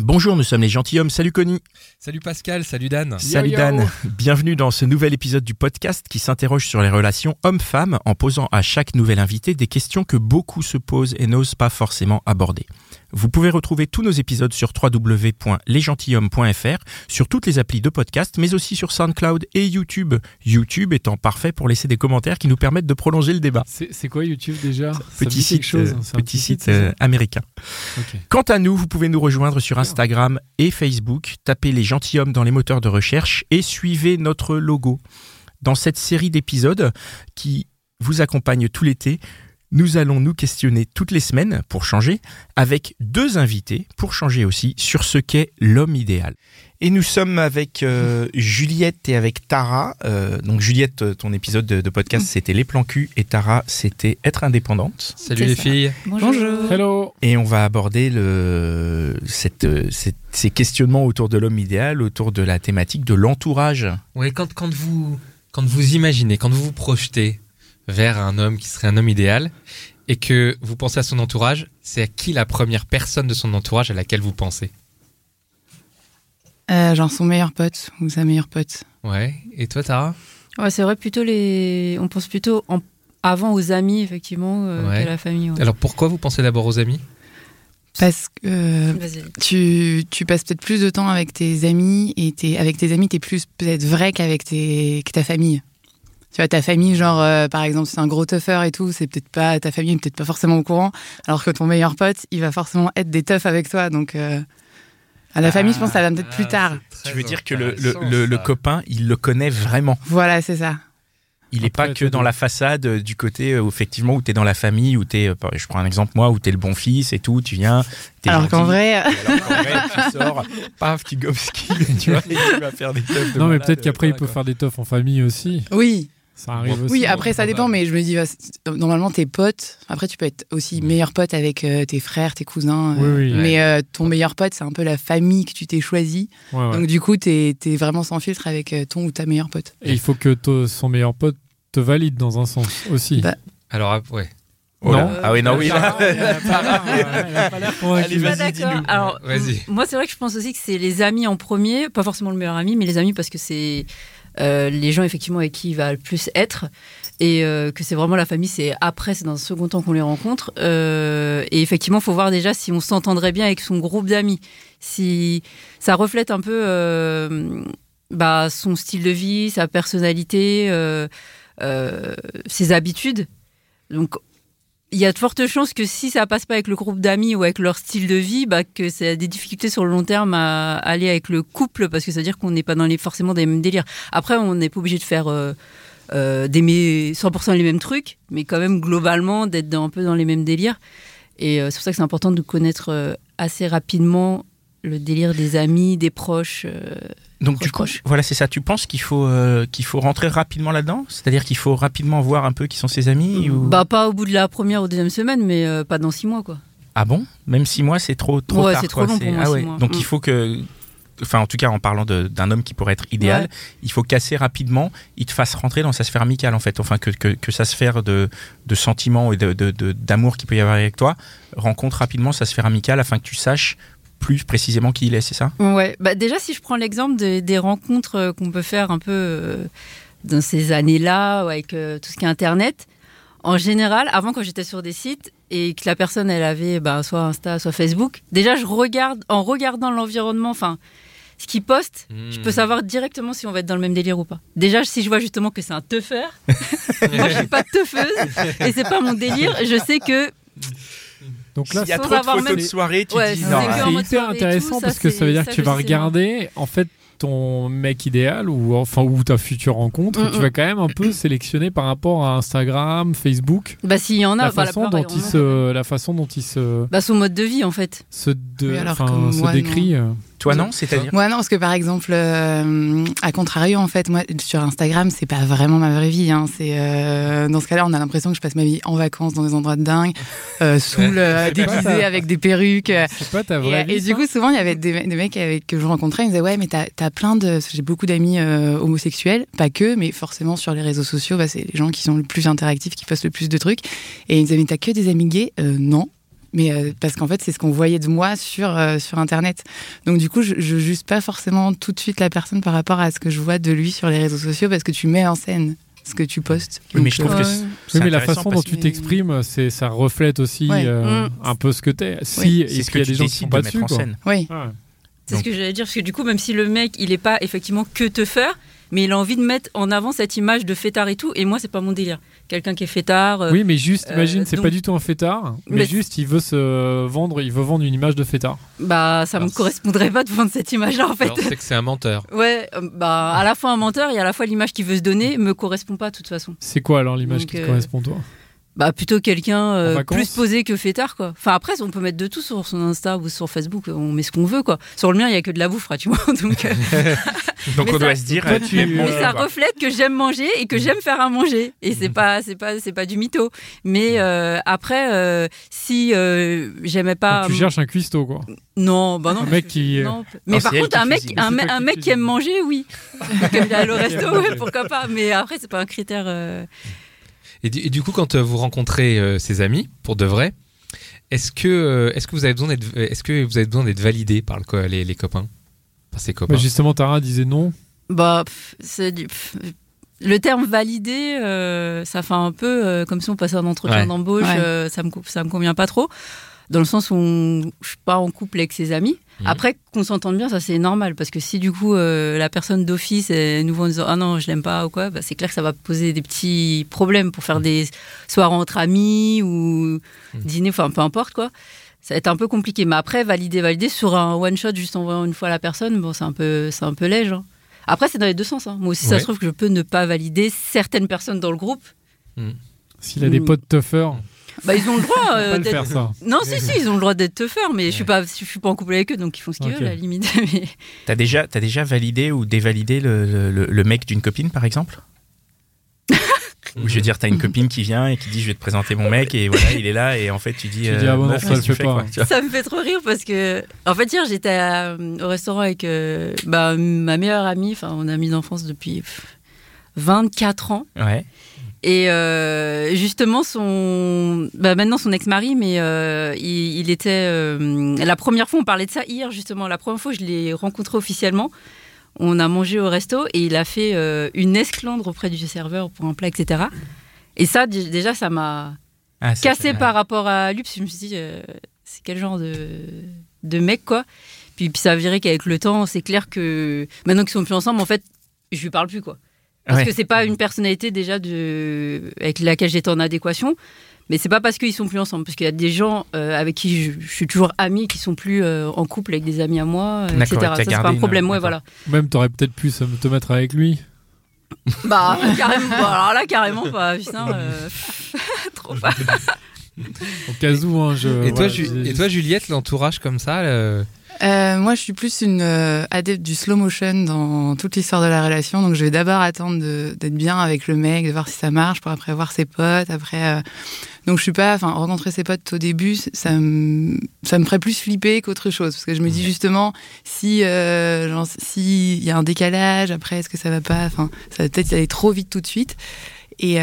Bonjour, nous sommes les gentilshommes. Salut Connie. Salut Pascal, salut Dan. Salut Dan. Bienvenue dans ce nouvel épisode du podcast qui s'interroge sur les relations hommes-femmes en posant à chaque nouvel invité des questions que beaucoup se posent et n'osent pas forcément aborder. Vous pouvez retrouver tous nos épisodes sur www.lesgentilhommes.fr, sur toutes les applis de podcast, mais aussi sur SoundCloud et YouTube. YouTube étant parfait pour laisser des commentaires qui nous permettent de prolonger le débat. C'est quoi YouTube déjà? Ça me Petit site, chose, euh, hein, petit site euh, américain. Quant à nous, vous pouvez nous rejoindre sur Instagram et Facebook, tapez les gentilshommes dans les moteurs de recherche et suivez notre logo. Dans cette série d'épisodes qui vous accompagne tout l'été, nous allons nous questionner toutes les semaines pour changer, avec deux invités pour changer aussi sur ce qu'est l'homme idéal. Et nous sommes avec euh, Juliette et avec Tara. Euh, donc Juliette, ton épisode de, de podcast c'était les plans cul et Tara c'était être indépendante. Salut les filles. Bonjour. Hello. Et on va aborder le, cette, euh, cette- ces questionnements autour de l'homme idéal, autour de la thématique de l'entourage. Ouais, quand, quand, vous, quand vous imaginez, quand vous vous projetez vers un homme qui serait un homme idéal et que vous pensez à son entourage, c'est à qui la première personne de son entourage à laquelle vous pensez? Euh, genre son meilleur pote ou sa meilleure pote. Ouais. Et toi, Tara? Ouais, c'est vrai, plutôt les. On pense plutôt en- avant aux amis, effectivement, euh, Ouais. qu'à la famille. ouais. Alors pourquoi vous pensez d'abord aux amis? Parce que euh, Vas-y. tu, tu passes peut-être plus de temps avec tes amis et t'es, avec tes amis, t'es plus peut-être vrai qu'avec tes, que ta famille. Tu vois, ta famille, genre, euh, par exemple, c'est un gros tougher et tout, c'est peut-être pas, ta famille est peut-être pas forcément au courant, alors que ton meilleur pote, il va forcément être des toughs avec toi. Donc, euh, à la famille, je pense que ça va peut-être plus tard. Tu veux dire que le, le, le- le copain, il le connaît vraiment? Voilà, c'est ça. Il n'est pas que dans la façade euh, du côté où effectivement où tu es dans la famille, où tu es, je prends un exemple moi, où tu es le bon fils et tout, tu viens. t'es Alors qu'en vrai, Alors qu'en vrai, tu sors, paf, tu gobes tu vois, et tu vas faire des teufs de Non, mais peut-être qu'après, il peut faire des teufs en famille aussi. oui, Ça arrive aussi. Oui, après ça dépend, mais je me dis, bah, normalement tes potes, après tu peux être aussi meilleur pote avec euh, tes frères, tes cousins, euh, Oui, oui. mais euh, ton meilleur pote c'est un peu la famille que tu t'es choisi, Ouais, ouais. donc du coup t'es es vraiment sans filtre avec euh, ton ou ta meilleure pote. Et il faut que to- son meilleur pote te valide dans un sens aussi. Bah, Alors, ah, ouais. Oh là. Non. Ah oui, non, oui. Alors, moi, c'est vrai que je pense aussi que c'est les amis en premier, pas forcément le meilleur ami, mais les amis parce que c'est euh, les gens effectivement avec qui il va le plus être. Et euh, que c'est vraiment la famille, c'est après, c'est dans un second temps qu'on les rencontre. Euh, et effectivement, faut voir déjà si on s'entendrait bien avec son groupe d'amis. Si ça reflète un peu bah, son style de vie, sa personnalité, ses habitudes. Donc, il y a de fortes chances que si ça passe pas avec le groupe d'amis ou avec leur style de vie, bah, que ça a des difficultés sur le long terme à aller avec le couple parce que ça veut dire qu'on n'est pas dans les, forcément des mêmes délires. Après, on n'est pas obligé de faire euh, euh, d'aimer 100% les mêmes trucs, mais quand même globalement d'être dans- un peu dans les mêmes délires. Et euh, c'est pour ça que c'est important de connaître euh, assez rapidement le délire des amis, des proches. euh, Donc du coup, voilà, c'est ça. Tu penses qu'il faut euh, qu'il faut rentrer rapidement là-dedans? C'est-à-dire qu'il faut rapidement voir un peu qui sont ses amis ou... Bah pas au bout de la première ou deuxième semaine, mais euh, pas dans six mois quoi. Ah bon? Même six mois, c'est trop trop Ouais, tard. c'est trop quoi. long pour moi, ah six ouais. mois. Donc Mm. il faut que, enfin en tout cas en parlant d'un homme qui pourrait être idéal, Ouais. il faut qu'assez rapidement il te fasse rentrer dans sa sphère amicale en fait. Enfin que, que, que sa sphère de, de sentiments et de, de- de- d'amour qu'il peut y avoir avec toi rencontre rapidement sa sphère amicale afin que tu saches plus précisément qui il est, c'est ça? Ouais, bah déjà si je prends l'exemple de- des rencontres euh, qu'on peut faire un peu euh, dans ces années-là, ou avec euh, tout ce qui est Internet, en général, avant quand j'étais sur des sites et que la personne elle avait bah, soit Insta, soit Facebook, déjà je regarde, en regardant l'environnement, enfin ce qu'ils postent, je peux savoir directement si on va être dans le même délire ou pas. Déjà si je vois justement que c'est un teufeur, moi je suis pas teufeuse et c'est pas mon délire, je sais que Donc là, S'il y a trop de photos même- de soirée, tu Ouais, dis c'est non. hyper intéressant tout, ça, parce que ça veut dire que tu vas regarder en fait ton mec idéal ou enfin ou ta future rencontre, Mm, tu mm. vas quand même un peu sélectionner par rapport à Instagram, Facebook, Bah s'il y en a, la bah, façon dont on il se, la façon dont il se Bah son mode de vie en fait. se, de- Oui, alors enfin, que se moi, décrit. euh. Toi, non C'est-à-dire Ouais, non, parce que par exemple, euh, à contrario, en fait, moi, sur Instagram, c'est pas vraiment ma vraie vie. Hein. C'est euh, dans ce cas-là, on a l'impression que je passe ma vie en vacances dans des endroits de dingue, euh, saoul, euh, déguisé avec des perruques. euh, C'est pas ta Et, vraie et vie. du ça coup, souvent, il y avait des, des mecs avec, que je rencontrais, ils me disaient Ouais, mais t'as as plein de. J'ai beaucoup d'amis euh, homosexuels, pas que, mais forcément sur les réseaux sociaux, bah, c'est les gens qui sont le plus interactifs, qui postent le plus de trucs. Et ils me disaient Mais t'as que des amis gays? Euh, Non. Mais euh, parce qu'en fait, c'est ce qu'on voyait de moi sur, euh, sur Internet. Donc, du coup, je, je juge pas forcément tout de suite la personne par rapport à ce que je vois de lui sur les réseaux sociaux parce que tu mets en scène ce que tu postes. Oui, mais je trouve euh, que Oui, mais la façon dont tu t'exprimes, c'est ça reflète aussi Ouais. euh, Mm. un peu ce que t'es. Si Oui. ce qu'il y a des gens qui sont décides pas de dessus. mettre en quoi. scène. Oui. Ouais. C'est ce que j'allais dire parce que du coup même si le mec il est pas effectivement que te faire, mais il a envie de mettre en avant cette image de fêtard et tout. Et moi c'est pas mon délire. Quelqu'un qui est fêtard. euh, Oui, mais juste, euh, imagine, c'est donc- pas du tout un fêtard, mais, Mais- juste, il veut se vendre, il veut vendre une image de fêtard. Bah ça me Alors, correspondrait pas de vendre cette image-là en fait. C'est que c'est un menteur. Ouais, euh, bah à la fois un menteur et à la fois l'image qu'il veut se donner me correspond pas de toute façon. C'est quoi alors l'image qui te euh, correspond toi? Bah plutôt quelqu'un euh, plus posé que fêtard quoi. Enfin après on peut mettre de tout sur son Insta ou sur Facebook, on met ce qu'on veut quoi. Sur le mien il y a que de la bouffe tu vois. Donc euh, Donc on ça- doit se dire, Toi, euh, tu- Mais mais ça quoi. reflète que j'aime manger et que j'aime faire à manger et c'est pas c'est pas c'est pas du mytho. Mais euh, après euh, si euh, j'aimais pas Donc, Tu cherches un cuistot quoi. non bah non Un mec qui. non. Mais Ah, par contre, un mec, cuisine. un, un qui mec qui aime manger, oui. Comme il aller au resto, ouais, pourquoi pas. Mais après, c'est pas un critère. Euh, Et du, et du coup, quand euh, vous rencontrez euh, ses amis, pour de vrai, est-ce que, euh, est-ce que vous avez besoin d'être, est-ce que vous avez besoin d'être validé par le les, les copains, par ses copains? Bah, justement, Tara disait non. Bah, pff, c'est du. pff, Le terme validé, euh, ça fait un peu euh, comme si on passait un entretien Ouais. d'embauche. Ouais. euh, ça me ça me convient pas trop. Dans le sens où on- je suis pas en couple avec ses amis. Mhm. Après, qu'on s'entende bien, ça c'est normal. Parce que si du coup euh, la personne d'office est nouveau en disant Ah non, je l'aime pas ou quoi, bah, c'est clair que ça va poser des petits problèmes pour faire des soirées entre amis ou dîner, enfin peu importe quoi. Ça va être un peu compliqué. Mais après, valider, valider sur un one shot, juste en voyant une fois la personne, bon, c'est un peu, c'est un peu léger. hein. Après, c'est dans les deux sens. hein. Moi aussi, ça se trouve que je peux ne pas valider certaines personnes dans le groupe. S'il a des potes tougher, Bah, ils ont le droit. on euh, pas le d'être- faire ça. Non, si, si, ils ont le droit d'être teufeurs, mais je suis pas, je suis pas en couple avec eux, donc ils font ce qu'ils Ok. veulent, à la limite. Mais- T'as déjà, t'as déjà validé ou dévalidé le, le- le mec d'une copine, par exemple? Ou je veux dire, t'as une copine qui vient et qui dit je vais te présenter mon mec et voilà, il est là et en fait tu dis, Tu dis, ah bon, non, meuf, ça qu'est-ce le que tu fait fais, pas. quoi, tu vois? Ça me fait trop rire parce que, en fait, hier, j'étais à- au restaurant avec euh, bah, ma meilleure amie, enfin, mon amie d'enfance depuis pff, 24 ans. Ouais. Et euh, justement, son, bah maintenant son ex-mari, mais euh, il, il était. euh, la première fois, on parlait de ça hier, justement. La première fois, je l'ai rencontré officiellement. On a mangé au resto et il a fait une esclandre auprès du serveur pour un plat, etc. Et ça, déjà, ça m'a Ah, cassé par rapport à lui, parce que je me suis dit, c'est quel genre de, de mec, quoi. Puis, puis ça a viré qu'avec le temps, c'est clair que maintenant qu'ils sont plus ensemble, en fait, je lui parle plus, quoi. Parce Ouais. que c'est pas une personnalité déjà de... avec laquelle j'étais en adéquation. Mais c'est pas parce qu'ils sont plus ensemble. Parce qu'il y a des gens euh, avec qui je, je suis toujours amie qui sont plus euh, en couple avec des amis à moi, euh, etc. Ça, c'est pas un une- problème. Ouais, d'accord. voilà. Même t'aurais peut-être pu te mettre avec lui. Bah, carrément. bon, alors là, carrément pas. Putain, euh, trop pas. Au cas où, hein, je. Et toi, voilà, Ju- je disais et toi, Juliette, l'entourage comme ça, le- Euh, moi, je suis plus une euh, adepte du slow motion dans toute l'histoire de la relation. Donc, je vais d'abord attendre d'être bien avec le mec, de voir si ça marche, pour après voir ses potes. Après, euh, donc je suis pas, enfin, rencontrer ses potes au début, ça me, ça me ferait plus flipper qu'autre chose, parce que je me dis justement, si, euh, genre, si il y a un décalage, après, est-ce que ça va pas, enfin, ça va peut-être aller trop vite tout de suite. Et,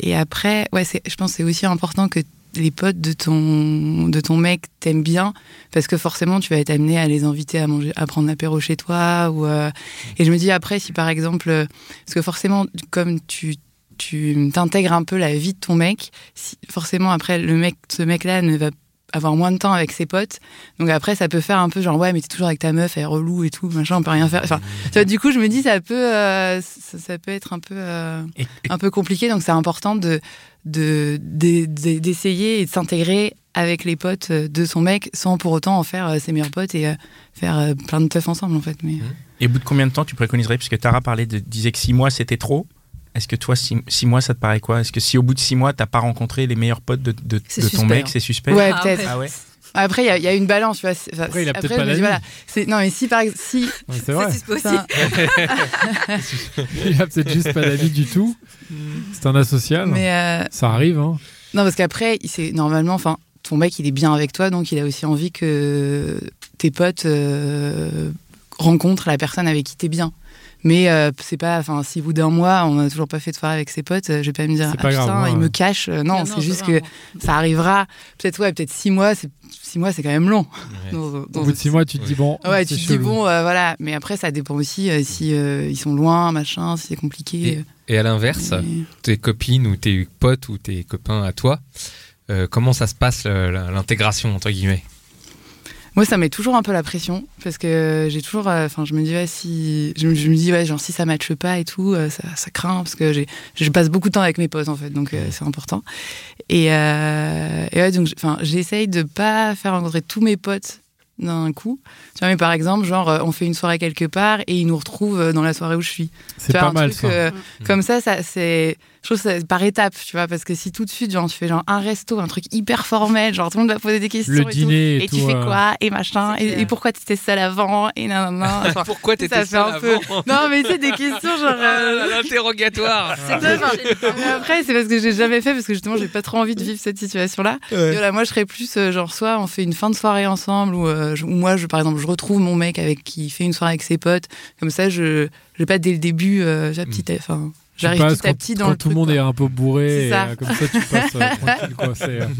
et après, ouais, je pense que c'est aussi important que les potes de ton, de ton mec t'aiment bien parce que forcément tu vas être amené à les inviter à manger à prendre l'apéro chez toi ou euh, et je me dis après si par exemple euh, parce que forcément comme tu tu t'intègres un peu la vie de ton mec si, forcément après le mec ce mec là ne va avoir moins de temps avec ses potes. Donc après, ça peut faire un peu genre, ouais, mais t'es toujours avec ta meuf, elle est relou et tout, machin, on peut rien faire. Enfin, vois, du coup, je me dis, ça peut, euh, ça, ça peut être un peu, euh, un peu compliqué. Donc c'est important de, de, de- de- d'essayer et de s'intégrer avec les potes de son mec sans pour autant en faire euh, ses meilleurs potes et euh, faire euh, plein de teufs ensemble, en fait. Mais... Et au bout de combien de temps tu préconiserais Puisque Tara parlait de, disait que six mois c'était trop. Est-ce que toi, six, six mois, ça te paraît quoi? Est-ce que si au bout de six mois, t'as pas rencontré les meilleurs potes de, de, C'est de ton mec, hein. c'est suspect? Ouais, Ah, peut-être. Ah ouais? Après, il y a- il y, a une balance, tu vois. Après, il a peut-être pas d'amis. voilà, non, mais si par exemple, si, C'est vrai. Il a peut-être juste pas d'amis du tout. C'est un asocial. mais euh, Ça arrive, hein. Non, parce qu'après, normalement, enfin, ton mec, il est bien avec toi, donc il a aussi envie que tes potes euh, rencontrent la personne avec qui t'es bien. Mais euh, c'est pas, enfin, si au bout d'un mois, on n'a toujours pas fait de soirée avec ses potes, euh, je vais pas me dire, ah, pas grave, putain, ouais, il ouais. me cache. Euh, non, c'est juste que ça arrivera. Peut-être, ouais, peut-être six mois, c'est six mois, c'est quand même long. Ouais. Dans- Au bout de six mois, tu te dis, bon. Ouais, tu te dis bon, euh, voilà. Mais après, ça dépend aussi euh, si euh, ils sont loin, machin, si c'est compliqué. Et à l'inverse, tes copines ou tes potes ou tes copains à toi, euh, comment ça se passe l'intégration entre guillemets? Moi, ça met toujours un peu la pression parce que j'ai toujours, euh, enfin, je me dis ouais, si, je, me- je me dis ouais, genre si ça matche pas et tout, euh, ça, ça craint parce que j'ai, je passe beaucoup de temps avec mes potes en fait, donc euh, c'est important. Et, euh, et ouais, donc, enfin, j'essaye de pas faire rencontrer tous mes potes d'un coup. Tu vois, mais par exemple, genre, on fait une soirée quelque part et ils nous retrouvent dans la soirée où je suis. C'est pas un mal, truc, ça. euh, Comme ça, ça c'est. Je trouve ça par étapes, tu vois, parce que si tout de suite, genre, tu fais genre un resto, un truc hyper formel, genre tout le monde va poser des questions. Le et tout, dîner et et tout, tu fais euh, quoi Et machin. Et, et pourquoi tu étais seule avant Et nan, nan, nan. Enfin, Pourquoi ça fait un peu. Non, mais c'est des questions genre. euh, L'interrogatoire après, c'est parce que j'ai jamais fait, parce que justement, j'ai pas trop envie de vivre cette situation-là. Et voilà, moi, je serais plus euh, genre, soit on fait une fin de soirée ensemble, ou, euh, moi, je, par exemple, je retrouve mon mec avec qui fait une soirée avec ses potes. Comme ça, je je vais pas dès le début, euh, j'ai petit, enfin, j'arrive petit à quand- petit dans quand le tout le monde quoi. est un peu bourré. Et, euh, comme ça, tu passes euh, tranquille, quoi. Euh,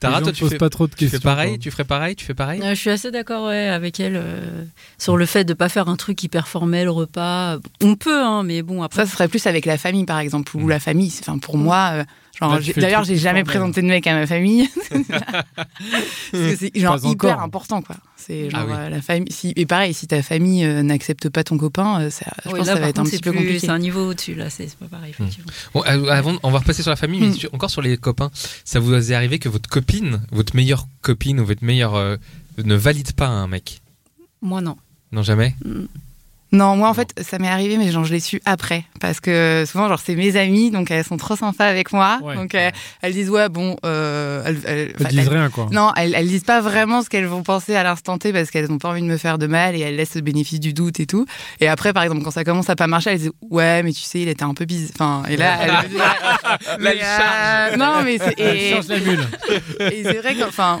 Tara, toi, te tu fais, pas trop de tu questions. fais pareil quoi. Tu ferais pareil Tu fais pareil? Euh, je suis assez d'accord ouais, avec elle euh, sur le fait de pas faire un truc hyper formel, repas. On peut, hein, mais bon, après. Ça, ce serait plus avec la famille, par exemple, ou Mm. la famille. c'est- Enfin, pour moi, euh, genre, d'ailleurs, j'ai jamais présenté de mec à ma famille. C'est genre hyper encore. important, quoi. C'est genre Ah oui. euh, la famille. Si, et pareil, si ta famille euh, n'accepte pas ton copain, euh, ça, je Oui, pense là, que ça va être un petit peu plus- compliqué. C'est un niveau au-dessus, là, c'est pas pareil, effectivement. Bon, euh, avant, on va repasser sur la famille, mais Hmm. sur- encore sur les copains. Ça vous est arrivé que votre copine, votre meilleure copine ou votre meilleure euh, ne valide pas un mec? Moi, non. Non, jamais? Non, moi en fait, ça m'est arrivé, mais genre je l'ai su après, parce que souvent genre c'est mes amies, donc elles sont trop sympas avec moi, Ouais. donc elles disent ouais bon, euh, elles, elles- Elles enfin, disent rien, quoi. non, elles, elles disent pas vraiment ce qu'elles vont penser à l'instant T parce qu'elles n'ont pas envie de me faire de mal et elles laissent le bénéfice du doute et tout. Et après, par exemple, quand ça commence à pas marcher, elles disent ouais, mais tu sais, il était un peu bizarre. Enfin, et là, elles disent, Là, mais, euh, non, mais c'est Elle et, et c'est vrai qu'enfin,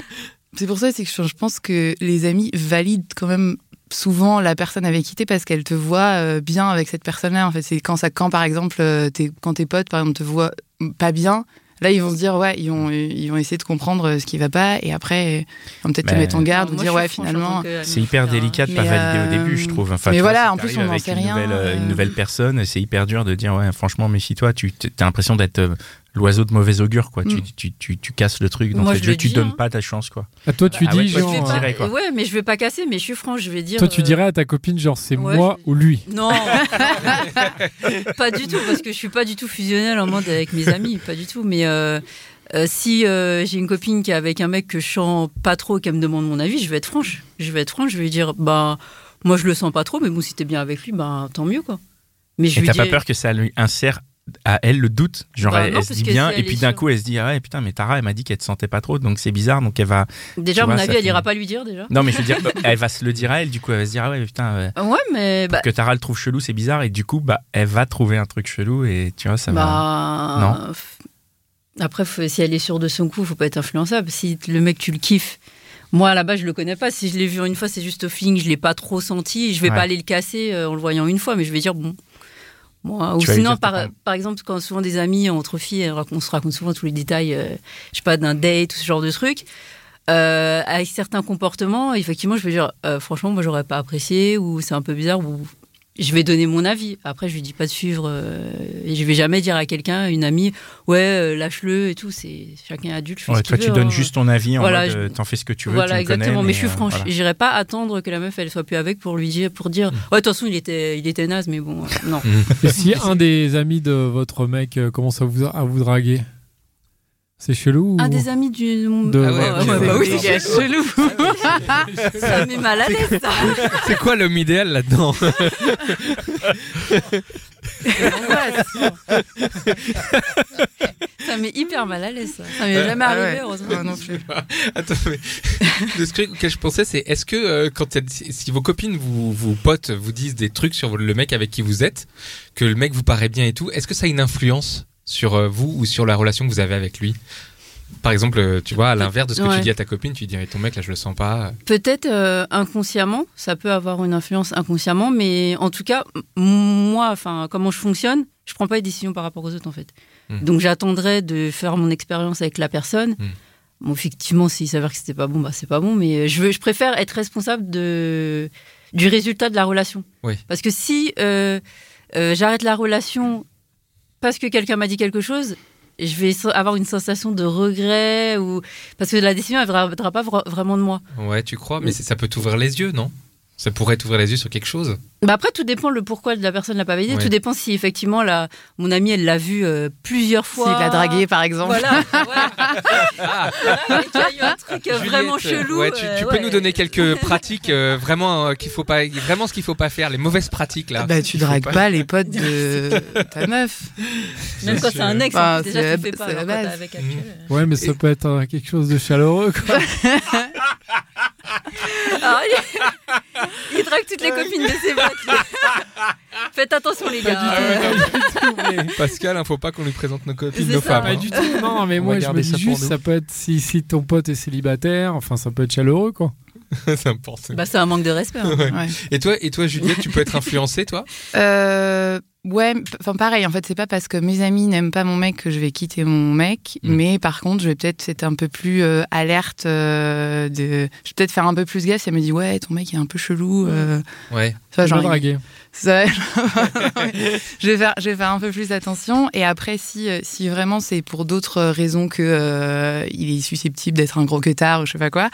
c'est pour ça c'est que je je pense que les amis valident quand même souvent la personne avec qui t'es parce qu'elle te voit euh, bien avec cette personne-là. En fait, c'est quand ça, quand par exemple, euh, t'es- quand tes potes par exemple te voient pas bien. Là, ils vont se dire, ouais, ils vont, ils vont essayer de comprendre euh, ce qui va pas, et après, ils vont peut-être te mettre en garde ou dire, ouais, finalement. C'est hyper délicat de pas valider au début, je trouve. Enfin, mais voilà, en plus, on n'en sait une rien, Nouvelle, euh, une nouvelle personne, c'est hyper dur de dire, ouais, franchement, méfie-toi, tu as l'impression d'être euh, l'oiseau de mauvais augure, quoi. Tu, Mm. tu, tu, tu casses le truc Moi, je le tu dis, donnes hein. pas ta chance, quoi. Ah, toi, tu Ah ouais, dis, genre. direct. quoi. Ouais, mais je vais pas casser, mais je suis franche, je vais dire. Toi, tu euh, dirais à ta copine, genre, c'est Ouais, moi je- ou lui. Non, pas du tout, parce que je suis pas du tout fusionnelle en mode avec mes amis, pas du tout. Mais euh, euh, si euh, j'ai une copine qui est avec un mec que je sens pas trop, qui me demande mon avis, je vais être franche. Je vais être franche, je vais lui dire, bah, moi je le sens pas trop, mais bon, si t'es bien avec lui, bah, tant mieux, quoi. Mais je Et t'as dis, pas peur que ça lui insère à elle le doute Genre, Bah elle, non, elle se dit bien, si et puis d'un coup, elle se dit, ah ouais, putain, mais Tara, elle m'a dit qu'elle te sentait pas trop, donc c'est bizarre, donc elle va. déjà, à mon avis, elle ira pas lui dire déjà. Non, mais je veux dire, euh, elle va se le dire à elle, du coup, elle va se dire, ah ouais, putain, euh, Ouais, mais bah, que Tara le trouve chelou, c'est bizarre, et du coup, bah, elle va trouver un truc chelou, et tu vois, ça va. bah, Non. f- Après, faut- si elle est sûre de son coup, faut pas être influençable. Si le mec, tu le kiffes. Moi, à la base, je le connais pas. Si je l'ai vu une fois, c'est juste au feeling. Je l'ai pas trop senti. Je vais Ouais. pas aller le casser euh, en le voyant une fois, mais je vais dire bon. Moi, ou sinon, par, pas- par exemple, quand souvent des amis entre filles, on se raconte souvent tous les détails, euh, je sais pas, d'un date ou ce genre de truc. Euh, avec certains comportements, effectivement, je vais dire, euh, franchement, moi, j'aurais pas apprécié, ou c'est un peu bizarre, ou je vais donner mon avis. Après, je lui dis pas de suivre euh, et je vais jamais dire à quelqu'un, une amie, ouais, euh, lâche-le et tout. C'est chacun adulte. je fais Ouais, ce toi, tu veut, donnes hein. juste ton avis en Voilà, mode je- euh, t'en fais ce que tu veux. Voilà, tu me connais, exactement. mais, je suis euh, franche. voilà. J'irai pas attendre que la meuf elle soit plus avec pour lui dire, pour dire, Mm. ouais, de toute façon il était, il était naze, mais bon, euh, non. Et si un des amis de votre mec commence à vous, à vous draguer, c'est chelou Un des amis du. De Ah ouais, ok. bah oui, Des gars chelous. ça met mal à l'aise, ça. C'est quoi l'homme idéal là-dedans Ça met hyper mal à l'aise, ça. Ça m'est Euh, jamais ah arrivé, ouais. heureusement. Non plus. Attends, mais le truc auquel je pensais, c'est est-ce que euh, quand si vos copines, vous, vos potes vous disent des trucs sur le mec avec qui vous êtes, que le mec vous paraît bien et tout, est-ce que ça a une influence? Sur euh, vous ou sur la relation que vous avez avec lui Par exemple, euh, tu vois, à l'inverse de ce que Ouais. tu dis à ta copine, tu dis ton mec là, je le sens pas. Peut-être euh, inconsciemment, ça peut avoir une influence inconsciemment, mais en tout cas, moi, enfin, comment je fonctionne, je prends pas les décisions par rapport aux autres, en fait. Hmm. Donc j'attendrai de faire mon expérience avec la personne. Hmm. Bon, effectivement, s'il s'avère que c'était pas bon, bah c'est pas bon, mais je veux, je préfère être responsable de du résultat de la relation. Oui. Parce que si euh, euh, j'arrête la relation parce que quelqu'un m'a dit quelque chose, je vais avoir une sensation de regret ou parce que la décision elle viendra pas vra- vraiment de moi. Ouais, tu crois, mais c'est- ça peut t'ouvrir les yeux, non? Ça pourrait t'ouvrir les yeux sur quelque chose. Bah après, tout dépend le pourquoi de la personne l'a pas validé. Ouais. Tout dépend si effectivement la, mon amie elle l'a vu euh, plusieurs fois. S'il l'a dragué, par exemple. Voilà. ouais. Voilà, et qu'il y a eu un truc euh, vraiment chelou. Ouais, tu, euh, peux ouais. nous donner quelques pratiques euh, vraiment euh, qu'il faut pas, vraiment ce qu'il faut pas faire, les mauvaises pratiques là. Bah, tu Il dragues pas les potes de ta meuf. Même quand c'est un ex, Bah, déjà tu fais pas. la base. avec euh. Ouais, mais ça peut être quelque chose de chaleureux, quoi. Alors, il... il drague toutes les copines de ses potes. Faites attention les gars. Euh, non, mais Pascal, hein, faut pas qu'on lui présente nos copines, nos ça. femmes. Pas hein. du tout, non, mais On moi je me dis ça juste, ça peut être si, si ton pote est célibataire, enfin ça peut être chaleureux, quoi. C'est important. Bah c'est un manque de respect. hein. Ouais. Ouais. Et toi, et toi, Juliette, tu peux être influencée, toi? Euh, ouais, enfin pareil, en fait, c'est pas parce que mes amis n'aiment pas mon mec que je vais quitter mon mec, Mm. mais par contre, je vais peut-être être un peu plus euh, alerte euh, de. Je vais peut-être faire un peu plus gaffe si elle me dit, ouais, ton mec est un peu chelou. euh, Ouais. tu vois, genre, il- draguer. Ça, je, vais faire, je vais faire un peu plus attention. Et après, si, euh, si vraiment c'est pour d'autres raisons que euh, il est susceptible d'être un gros queutard ou je sais pas quoi,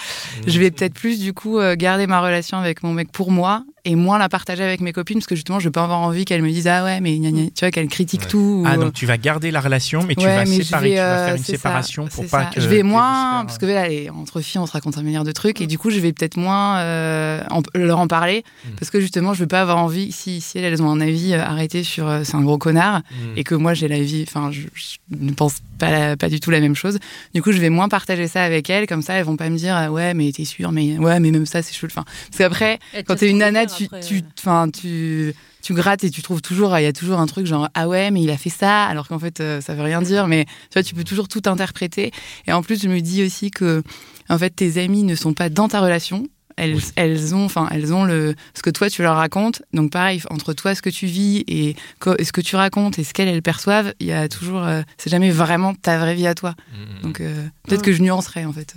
je vais peut-être plus du coup euh, garder ma relation avec mon mec pour moi et moins la partager avec mes copines parce que justement, je vais pas avoir envie qu'elles me disent ah ouais mais gna gna tu vois qu'elles critiquent Ouais. tout. ou- Ah, donc tu vas garder la relation, mais tu Ouais, vas mais séparer, vais, tu vas euh, faire une ça, séparation pour pas ça. que. Je vais moins, parce que là, les- entre filles, on se raconte un milliard de trucs, et du coup, je vais peut-être moins euh, en- leur en parler, Mm. parce que justement, je vais pas avoir envie, si, si elles ont un avis euh, arrêté sur euh, c'est un gros connard, Mm. et que moi, j'ai l'avis, enfin, je, je ne pense pas, la- pas du tout la même chose. Du coup, je vais moins partager ça avec elles, comme ça, elles vont pas me dire, ah ouais, mais t'es sûr, mais ouais, mais même ça, c'est chelou. Enfin, parce qu'après, quand t'es une nana, tu, après, tu, euh. enfin, tu, tu grattes et tu trouves toujours, il y a toujours un truc genre ah ouais, mais il a fait ça, alors qu'en fait euh, ça veut rien dire, mais tu vois, tu peux toujours tout interpréter. Et en plus, je me dis aussi que en fait tes amis ne sont pas dans ta relation. Elles, Oui. elles ont, enfin, elles ont le ce que toi tu leur racontes. Donc pareil, entre toi ce que tu vis et, ce que tu racontes et ce qu'elles elles perçoivent, il y a toujours, euh, c'est jamais vraiment ta vraie vie à toi. Mm, mm. Donc euh, peut-être que je nuancerais en fait.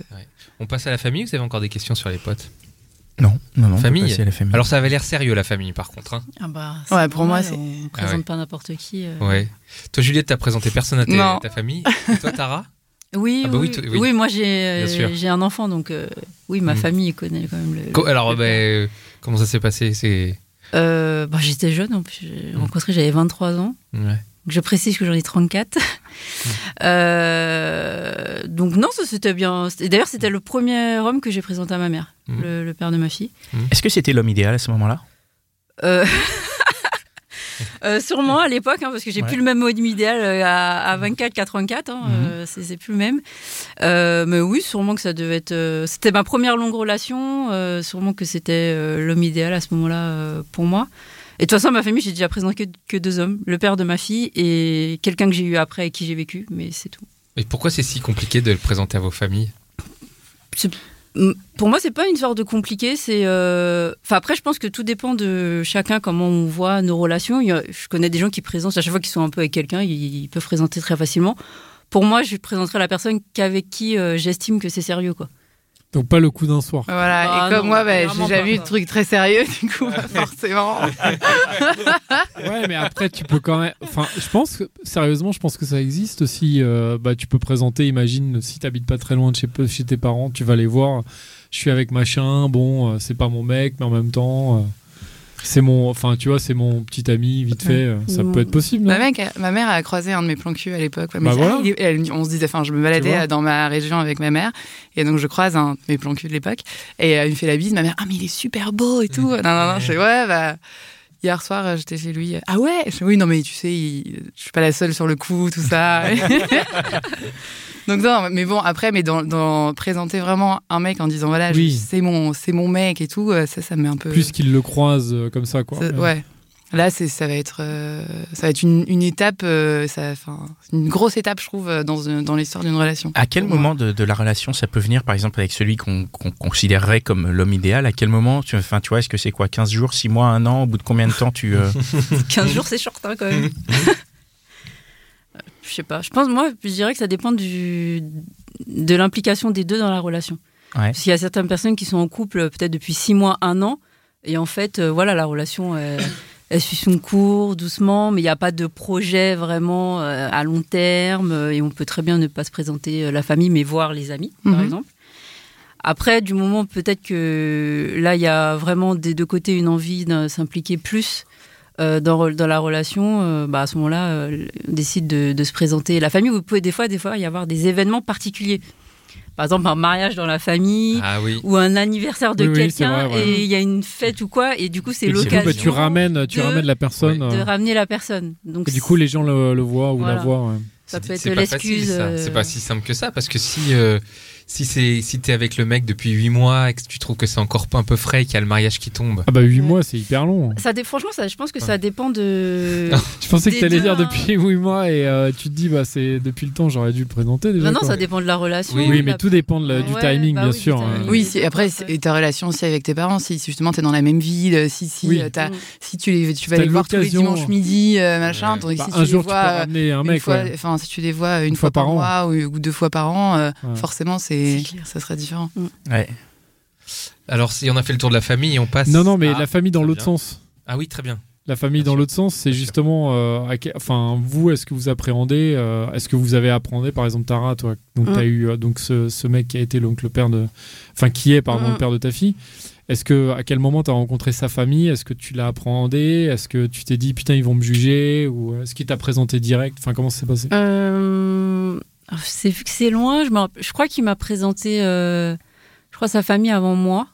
On passe à la famille ou vous avez encore des questions sur les potes? Non, non, non. Famille. passer à la famille. Alors ça avait l'air sérieux la famille par contre. Hein. Ah bah, Ouais, pour moi, c'est- On Ah présente ouais. pas n'importe qui. euh. Ouais. Toi Juliette, t'as présenté personne à ta famille. Et toi Tara Oui, Ah bah oui, oui, oui. oui. moi j'ai sûr. j'ai un enfant, donc euh, oui, ma Mm. famille connaît quand même le. Co- Alors le bah, euh, comment ça s'est passé? C'est Euh, bah, j'étais jeune, en plus, j'ai Mm. rencontré, j'avais 23 ans. ouais. Je précise que j'en ai 34. Euh, donc non, ça c'était bien. D'ailleurs, c'était le premier homme que j'ai présenté à ma mère, Mm. le, le père de ma fille. Est-ce que c'était l'homme idéal à ce moment-là? Euh, euh, sûrement à l'époque, hein, parce que j'ai Ouais. plus le même mode idéal à, à 24, 84. Hein, euh, c'est plus le même. Euh, mais oui, sûrement que ça devait être. euh, c'était ma première longue relation. euh, sûrement que c'était euh, l'homme idéal à ce moment-là euh, pour moi. Et de toute façon, ma famille, j'ai déjà présenté que, que deux hommes, le père de ma fille et quelqu'un que j'ai eu après avec qui j'ai vécu, mais c'est tout. Et pourquoi c'est si compliqué de le présenter à vos familles? Pour moi, c'est pas une sorte de compliqué. C'est, euh, enfin après, je pense que tout dépend de chacun comment on voit nos relations. Il y a- je connais des gens qui présentent à chaque fois qu'ils sont un peu avec quelqu'un, ils, ils peuvent présenter très facilement. Pour moi, je présenterai la personne qu'avec qui euh, j'estime que c'est sérieux, quoi. Donc pas le coup d'un soir. Voilà, et comme non, moi, bah, j'ai jamais eu de truc très sérieux, du coup, bah, forcément. Ouais, mais après, tu peux quand même. Enfin, je pense que, sérieusement, je pense que ça existe aussi. euh, bah, tu peux présenter, imagine, si t'habites pas très loin de chez, chez tes parents, tu vas les voir. Je suis avec machin, bon, euh, c'est pas mon mec, mais en même temps, euh, c'est mon. Enfin, tu vois, c'est mon petit ami, vite fait. euh, ça Mm. peut être possible, Ma, mec, ma mère a croisé un de mes plans cul à l'époque. Bah voilà. ah, on se disait, enfin, je me baladais dans ma région avec ma mère, et donc je croise un de mes plans cul de l'époque, et elle me fait la bise. Ma mère, ah, mais il est super beau et tout. Non, non, non, je fais, ouais, bah. Hier soir, euh, j'étais chez lui. Ah ouais Je fais, Oui, non, mais tu sais, il- je suis pas la seule sur le coup, tout ça. Donc non, mais bon, après, mais dans, dans présenter vraiment un mec en disant, voilà, Oui. c'est mon, c'est mon mec et tout, euh, ça, ça me met un peu... Plus qu'ils le croisent euh, comme ça, quoi. Ça- ouais. Là, c'est, ça va être, euh, ça va être une, une étape, euh, ça, une grosse étape, je trouve, dans, dans l'histoire d'une relation. À quel moment de, de la relation ça peut venir, par exemple, avec celui qu'on qu'on considérerait comme l'homme idéal? À quel moment, tu, enfin, tu vois, est-ce que c'est quoi? 15 jours, 6 mois, 1 an? Au bout de combien de temps tu... euh, 15 jours, c'est short hein, quand même. Je sais pas. Je pense, moi, je dirais que ça dépend du, de l'implication des deux dans la relation. Ouais. Parce qu'il y a certaines personnes qui sont en couple euh, peut-être depuis 6 mois, 1 an, et en fait, euh, voilà, la relation, euh, elle suit son cours doucement, mais il n'y a pas de projet vraiment euh, à long terme, et on peut très bien ne pas se présenter euh, la famille, mais voir les amis, par Mhm. exemple. Après, du moment peut-être que là, il y a vraiment des deux côtés une envie de s'impliquer plus euh, dans, dans la relation, euh, bah, à ce moment-là, euh, on décide de, de se présenter la famille. Vous pouvez des fois, des fois, y avoir des événements particuliers. Par exemple, un mariage dans la famille Ah oui. ou un anniversaire de Oui, quelqu'un et il y a une fête ou quoi et du coup c'est l'occasion bah, tu ramènes, tu de- ramènes la personne. de euh, ramener la personne. Donc et du coup, les gens le, le voient ou Voilà. la voient. ouais. ça peut être l'excuse. C'est pas si simple que ça parce que si euh, si c'est si t'es avec le mec depuis 8 mois et que tu trouves que c'est encore pas un peu frais et qu'il y a le mariage qui tombe. Ah bah 8 Ouais. mois, c'est hyper long. Ça dé- franchement, ça, je pense que Ouais. ça dépend de. Je pensais que t'allais dire hein. depuis 8 mois et euh, tu te dis, bah c'est depuis le temps, j'aurais dû le présenter déjà. non, non, quoi. ça dépend de la relation. Oui, mais la- tout dépend de la- du timing, bah bien oui, sûr. timing. hein. Oui, si, après, ta relation aussi avec tes parents, si, justement t'es dans la même ville, si, si, Oui. euh, t'as- Mm. si tu, les, tu vas les voir tous les dimanches midi, euh, machin, Ouais. Bah, si un tu jour, les tu peux vois, euh, ramener un une mec. enfin, si tu les vois une, fois, par an. mois ou, deux fois par an, forcément, c'est, C'est clair. ça serait différent. ouais. Alors si on a fait le tour de la famille, on passe. Non, non, mais à- la famille dans l'autre sens. Ah oui, très bien. La famille Bien dans l'autre sens, c'est justement, euh, à enfin, vous, est-ce que vous appréhendez, euh, est-ce que vous avez appréhendé, par exemple, Tara, toi, donc Mm. t'as eu euh, donc ce, ce mec qui a été donc le père de, enfin, qui est pardon Mm. le père de ta fille. Est-ce que à quel moment t'as rencontré sa famille? Est-ce que tu l'as appréhendé? Est-ce que tu t'es dit putain ils vont me juger? Ou est-ce qu'il t'a présenté direct? Enfin, comment ça s'est passé? Euh, c'est vu que c'est loin, je, je crois qu'il m'a présenté, euh, je crois sa famille avant moi.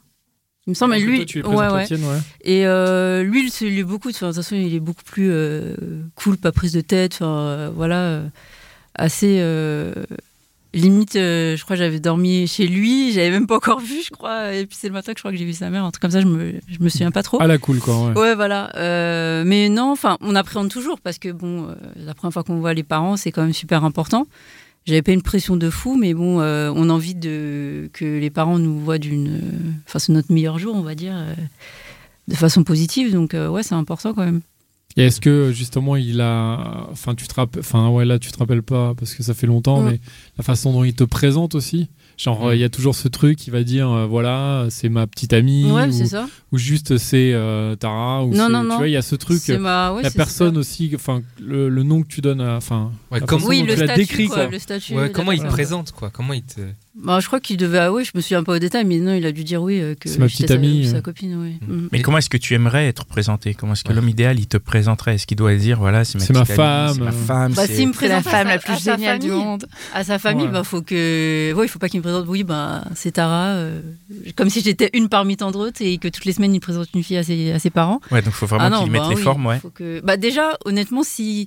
Il me semble, mais Parce que lui, toi, ouais, ouais. tienne, ouais. Et euh, lui, il, est beaucoup, de toute façon, il est beaucoup plus euh, cool, pas prise de tête, enfin, voilà, assez limite. je crois que j'avais dormi chez lui, j'avais même pas encore vu, je crois. Et puis c'est le matin que je crois que j'ai vu sa mère, un truc comme ça, je me, je me souviens pas trop. Ah la cool quoi. Ouais. Ouais, voilà. Mais non, enfin, on appréhende toujours parce que bon, la première fois qu'on voit les parents, c'est quand même super important. J'avais pas une pression de fou, mais bon, euh, on a envie de que les parents nous voient d'une, euh, enfin, c'est notre meilleur jour, on va dire, euh, de façon positive. Donc euh, ouais, c'est important quand même. Et est-ce que justement il a, enfin tu te rappelles, enfin ouais là tu te rappelles pas parce que ça fait longtemps, mais la façon dont il te présente aussi, genre il y a toujours ce truc, il va dire euh, voilà c'est ma petite amie ouais, ou, c'est ça. ou juste c'est euh, Tara ou Non, c'est- non, tu non. vois il y a ce truc, C'est ma, ouais, la personne ça. aussi, enfin le, le nom que tu donnes, à- enfin Ouais, la comme- Oui, le tu statut, quoi, quoi. le statut. Ouais, comment il te présente quoi Comment il te Bah, je crois qu'il devait, ah oui, je me souviens pas au détail, mais non, il a dû dire oui euh, que C'est ma petite sa- amie, sa, euh. copine, oui. Mm. Mm. Mais comment est-ce que tu aimerais être présenté? Comment est-ce que Ouais. l'homme idéal, il te présenterait? Est-ce qu'il doit dire, voilà, c'est ma, C'est ma femme. c'est ma femme Bah, c'est- s'il me la femme sa- la plus géniale du monde. À sa famille, Ouais. bah faut que, ouais, il faut pas qu'il me présente. Oui, bah c'est Tara, euh, comme si j'étais une parmi tant d'autres et que toutes les semaines il présente une fille à ses, à ses parents. Ouais, donc il faut vraiment ah qu'il mette bah les oui, formes, ouais. faut que, bah déjà, honnêtement, si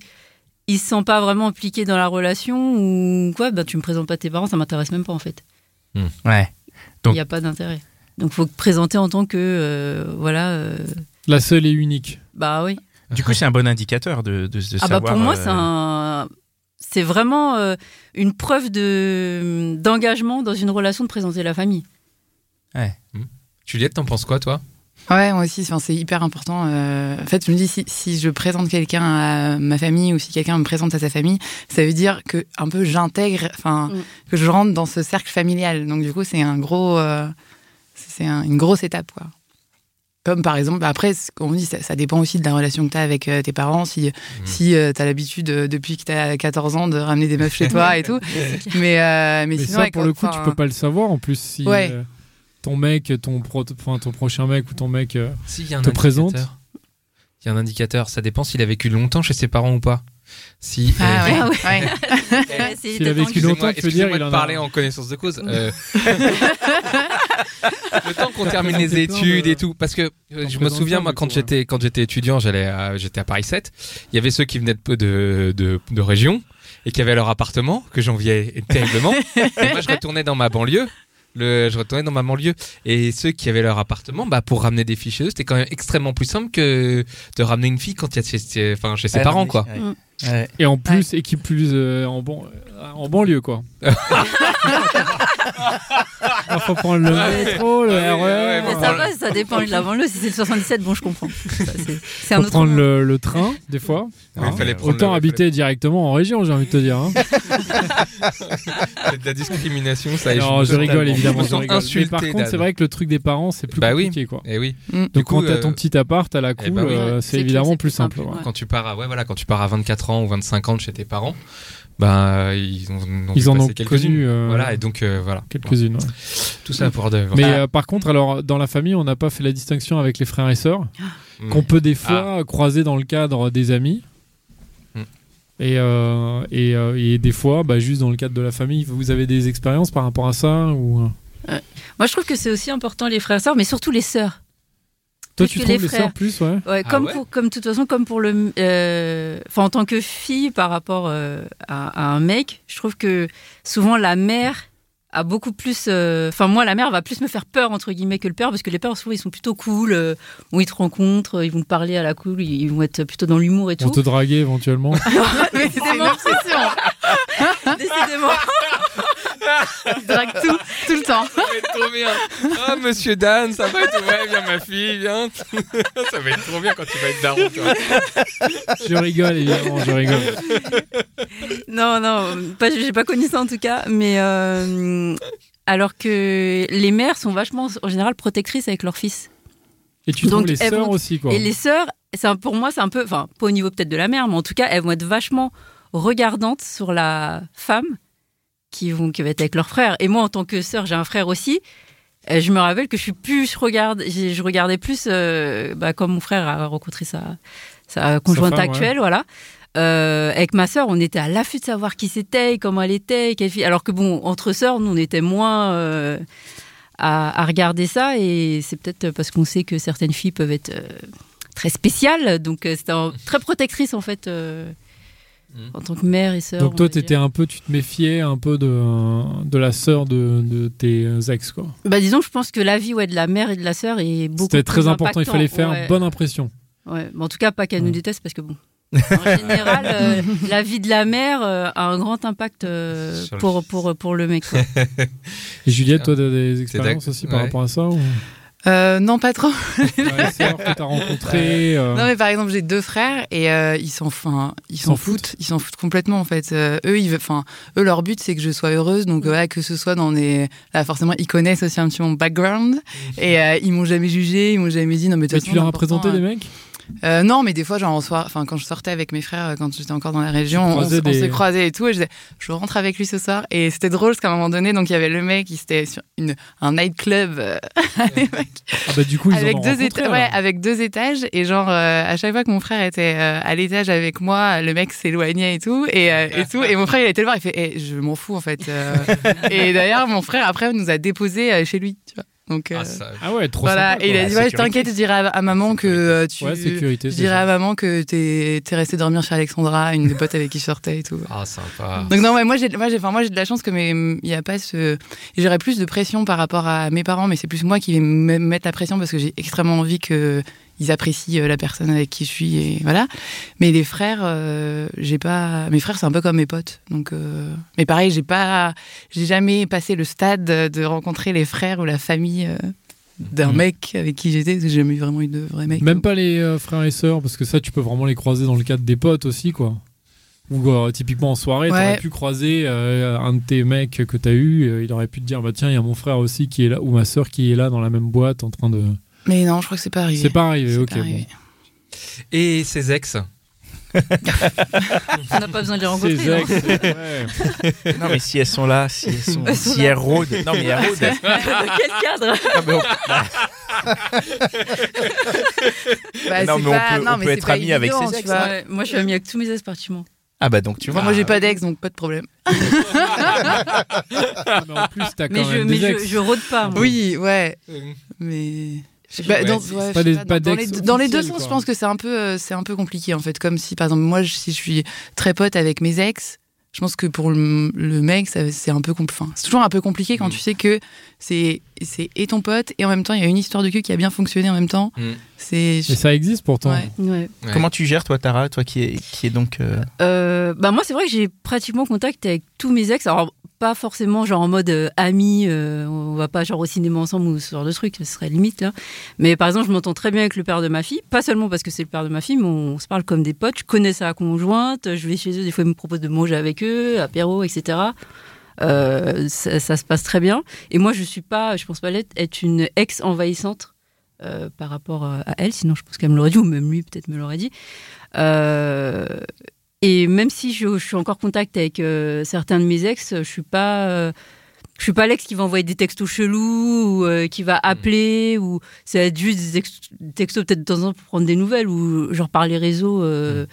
il se sent pas vraiment impliqué dans la relation ou quoi, bah tu me présentes pas tes parents, ça m'intéresse même pas en fait. Ouais. Il Donc- n'y a pas d'intérêt. Donc faut te présenter en tant que, euh, voilà, euh, La seule et unique. bah oui. Du coup, c'est un bon indicateur de, de, de Ah savoir. bah pour moi, euh, c'est un, c'est vraiment euh, une preuve de d'engagement dans une relation de présenter la famille. Juliette, t'en penses quoi toi? Ouais, moi aussi, enfin, c'est hyper important. euh, En fait, je me dis, si, si je présente quelqu'un à ma famille ou si quelqu'un me présente à sa famille, ça veut dire que un peu j'intègre, enfin, Mm. que je rentre dans ce cercle familial. Donc, du coup, c'est un gros, euh, c'est un- une grosse étape, quoi. Comme par exemple, bah, après, qu'on dit, ça, ça dépend aussi de la relation que tu as avec euh, tes parents. Si, si tu as l'habitude, euh, depuis que tu as 14 ans, de ramener des meufs chez toi et tout. Mais, euh, mais, Mais sinon, ça, ouais, pour le coup, tu peux pas le savoir. En plus, si Ouais. Ton mec, ton, pro- enfin, ton prochain mec ou ton mec. euh, S'il y a un te indicateur. présente. Il y a un indicateur. Ça dépend s'il a vécu longtemps chez ses parents ou pas. Si. Ah euh, ouais, ouais. S'il a vécu longtemps, tu veux dire, il de en a- parler en connaissance de cause. Euh, le temps qu'on termine les études de- et tout, parce que euh, je me souviens moi quand j'étais quand j'étais étudiant, j'allais à- j'étais à Paris 7. Il y avait ceux qui venaient de de, de, de région et qui avaient leur appartement que j'enviais terriblement. et moi je retournais dans ma banlieue. Le, je retournais dans ma banlieue et ceux qui avaient leur appartement, bah pour ramener des filles chez eux, c'était quand même extrêmement plus simple que de ramener une fille quand il y a chez, chez- enfin, chez ses Ah, parents oui, quoi. ouais. Et en plus, ouais. équipe plus euh, en, euh, en banlieue, quoi. Il faut prendre le métro, le ça, dépend de la banlieue. Si c'est le 77, bon, je comprends. Prendre le, train, des fois. Fallait hein. Autant habiter directement en région, j'ai envie de te dire. Hein. C'est de la discrimination, ça Non, je rigole, évidemment. Je rigole. Par contre, c'est vrai que le truc des parents, c'est plus bah compliqué, oui. quoi. Et oui. Donc, coup, quand t'as ton euh, petit appart à la eh ben cool, c'est évidemment plus simple. Quand tu pars à 24 24 ans ou 25 ans de chez tes parents, ben ils, ont, ont Ils en ont quelques-unes. connu, euh, Voilà et donc euh, voilà. Quelques-unes. ouais. Tout ça pour de. Mais euh, par contre, alors dans la famille, on n'a pas fait la distinction avec les frères et sœurs, Mm. qu'on peut des fois croiser dans le cadre des amis. Mm. Et, euh, et, euh, et des fois, bah, juste dans le cadre de la famille, vous avez des expériences par rapport à ça ou... euh, Moi, je trouve que c'est aussi important les frères et sœurs, mais surtout les sœurs. Toi, tu que trouves les les frères. sœurs plus, ouais Ouais, Ah comme ouais pour, comme de toute façon, comme pour le, euh, enfin en tant que fille par rapport euh, à, à un mec, je trouve que souvent la mère a beaucoup plus, euh, enfin moi la mère va plus me faire peur entre guillemets que le père parce que les pères souvent ils sont plutôt cool, euh, où ils te rencontrent, ils vont te parler à la cool, ils vont être plutôt dans l'humour et On tout. te draguer éventuellement. Obsession. Décidément. Il drague tout, tout le temps. Ça va être trop bien. Ah monsieur Dan, ça va être ouais viens ma fille viens. ça va être trop bien quand tu vas être daron. je rigole, évidemment, je rigole. Non, non, pas, j'ai pas connu ça en tout cas, mais euh, alors que les mères sont vachement en général protectrices avec leurs fils. Et tu Donc, trouves les sœurs vont- aussi, quoi. Et les sœurs, un- pour moi, c'est un peu, enfin, pas au niveau peut-être de la mère, mais en tout cas, elles vont être vachement regardantes sur la femme qui, vont, qui va être avec leur frère. Et moi, en tant que sœur, j'ai un frère aussi. euh, Je me rappelle que je suis plus, je regarde, je regardais plus, euh, bah, comme mon frère a rencontré sa, sa conjointe femme, ouais. actuelle, voilà. Euh, avec ma sœur, on était à l'affût de savoir qui c'était, comment elle était, quelle fille. Alors que bon, entre sœurs, nous, on était moins euh, à, à regarder ça, et c'est peut-être parce qu'on sait que certaines filles peuvent être très spéciales, donc c'était un- très protectrice en fait. En tant que mère et sœur. Donc on toi, t'étais un peu, tu te méfiais un peu de, de la sœur de, de tes ex, quoi. Bah disons, je pense que la vie ouais, de la mère et de la sœur est beaucoup. C'était très plus important, il fallait faire ouais. bonne impression. Ouais, mais en tout cas, pas qu'elle Ouais. nous déteste parce que bon. En général, euh, la vie de la mère euh, a un grand impact euh, pour, pour, pour le mec. quoi. Et Juliette, toi, t'as des expériences aussi par ouais. rapport à ça ou... Euh, non, pas trop. Sœurs que t'as rencontrées euh, Non, mais par exemple, j'ai deux frères et euh, ils s'en, ils foutent. Ils s'en foutent complètement en fait. Euh, eux, ils, enfin, eux, leur but c'est que je sois heureuse. Donc, ouais, que ce soit dans des, là, forcément, ils connaissent aussi un petit peu mon background et euh, ils m'ont jamais jugé, ils m'ont jamais dit non mais. Mais tu leur as présenté euh, des mecs? Euh, non, mais des fois, genre, soir, enfin, quand je sortais avec mes frères, euh, quand j'étais encore dans la région, on, croisais s- on des- s'est croisés et tout, et je disais, je rentre avec lui ce soir. Et c'était drôle, parce qu'à un moment donné, donc, il y avait le mec qui était sur une, un nightclub euh, à l'époque, Ah bah du coup, ils avec en ont deux ouais, avec deux étages, et genre, euh, à chaque fois que mon frère était à l'étage avec moi, le mec s'éloignait et tout, et, et tout, et mon frère, il était le voir, il fait, Eh, je m'en fous, en fait. et d'ailleurs, mon frère, après, nous a déposés euh, chez lui, tu vois. Donc, euh, Ah, ça- Ah ouais, trop voilà, sympa. et il a dit, ouais, je t'inquiète, je dirai à, à maman que euh, tu. Ouais, sécurité. Je à maman que t'es es resté dormir chez Alexandra, une des potes avec qui je sortais et tout. Ah sympa. Donc non, ouais, moi j'ai moi j'ai enfin, moi j'ai de la chance que mes il y a pas ce j'aurais plus de pression par rapport à mes parents mais c'est plus moi qui vais me mettre la pression parce que j'ai extrêmement envie que ils apprécient euh, la personne avec qui je suis et voilà. Mais les frères euh, j'ai pas mes frères c'est un peu comme mes potes. Donc euh, mais pareil, j'ai pas j'ai jamais passé le stade de rencontrer les frères ou la famille euh, d'un Mhm. mec avec qui j'étais, parce que j'ai jamais eu vraiment eu de vrai mec. Même pas les frères et sœurs, parce que ça, tu peux vraiment les croiser dans le cadre des potes aussi, quoi. Ou euh, typiquement en soirée, Ouais. t'aurais pu croiser euh, un de tes mecs que t'as eu, euh, il aurait pu te dire, bah tiens, il y a mon frère aussi qui est là, ou ma sœur qui est là dans la même boîte en train de. Mais non, je crois que c'est pas arrivé. C'est pas arrivé, ok. pas arrivé. Et ses ex? On n'a pas besoin de les rencontrer. Non ex, ouais. Non, mais si elles sont là, si elles, sont, Elles sont si là. elles rôdent. Non, mais elles rôdent. Dans quel cadre? Non, mais on- Bah, Non, mais on pas- peut- non, on mais peut c'est être ami avec ses ex. Ouais, Moi, je suis amie avec tous mes ex pratiquement. Ah, bah donc tu vois. Enfin, moi, j'ai pas d'ex, donc pas de problème. Mais en plus, t'as quand Mais, je, même mais des ex. je, je rôde pas. moi. Oui, ouais, Euh, mais. Bah, dans, c'est- ouais, pas je sais des- pas, pas dans, d'ex les, dans les deux sens, quoi. je pense que c'est un peu, euh, c'est un peu compliqué en fait. Comme si, par exemple, moi, je- si je suis très pote avec mes ex, je pense que pour le, le mec, c'est un peu enfin, c'est toujours un peu compliqué quand Mm. tu sais que c'est c'est et ton pote et en même temps il y a une histoire de cul qui a bien fonctionné en même temps. Mm. C'est Et ça existe pourtant. Ouais. Ouais. Ouais. Comment tu gères, toi, Tara, toi qui est, qui est donc. euh, Euh, bah moi, c'est vrai que j'ai pratiquement contact avec tous mes ex. Alors, pas forcément genre en mode euh, ami, euh, on va pas genre au cinéma ensemble ou ce genre de truc, ce serait limite là. Mais par exemple, je m'entends très bien avec le père de ma fille, pas seulement parce que c'est le père de ma fille, mais on se parle comme des potes. Je connais sa conjointe, je vais chez eux, des fois ils me proposent de manger avec eux, apéro, etc. Euh, ça, ça se passe très bien. Et moi, je suis pas, je pense pas être une ex envahissante euh, par rapport euh, à elle. Sinon, je pense qu'elle me l'aurait dit, ou même lui peut-être me l'aurait dit. Euh, et même si je, je suis encore en contact avec certains de mes ex, je suis pas, je suis pas l'ex qui va envoyer des textos chelous ou euh, qui va appeler ou ça va être juste des ex- des textos peut-être de temps en temps pour prendre des nouvelles ou genre par les réseaux euh,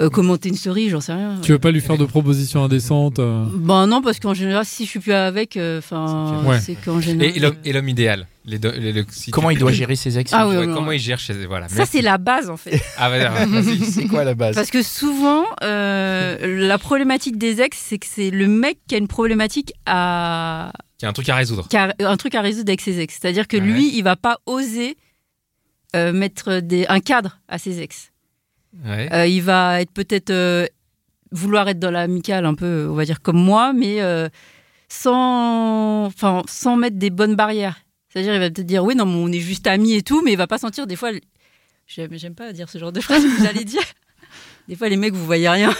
euh, commenter une story, j'en sais rien. Tu veux pas lui faire de propositions indécentes euh, Ben non, parce qu'en général, si je suis plus avec, enfin, Ouais. c'est qu'en général. Et, et l'homme- idéal les deux- les- le- si Comment tu- il doit gérer ses ex Ah oui, Ouais, Comment il gère chez voilà. Ça, c'est la base en fait. Ah vas-y. C'est quoi la base Parce que souvent, euh, la problématique des ex, c'est que c'est le mec qui a une problématique à. Y a un truc à résoudre. qui a un truc à résoudre avec ses ex. C'est-à-dire que Ouais. lui, il va pas oser euh, mettre des, un cadre à ses ex. Ouais. Euh, il va être peut-être euh, vouloir être dans l'amical un peu, on va dire comme moi, mais euh, sans, enfin, sans mettre des bonnes barrières. C'est-à-dire, il va peut-être dire oui, non, mais on est juste amis et tout, mais il va pas sentir des fois. J'aime, j'aime pas dire ce genre de phrase que vous allez dire. Des fois, les mecs, vous voyez rien.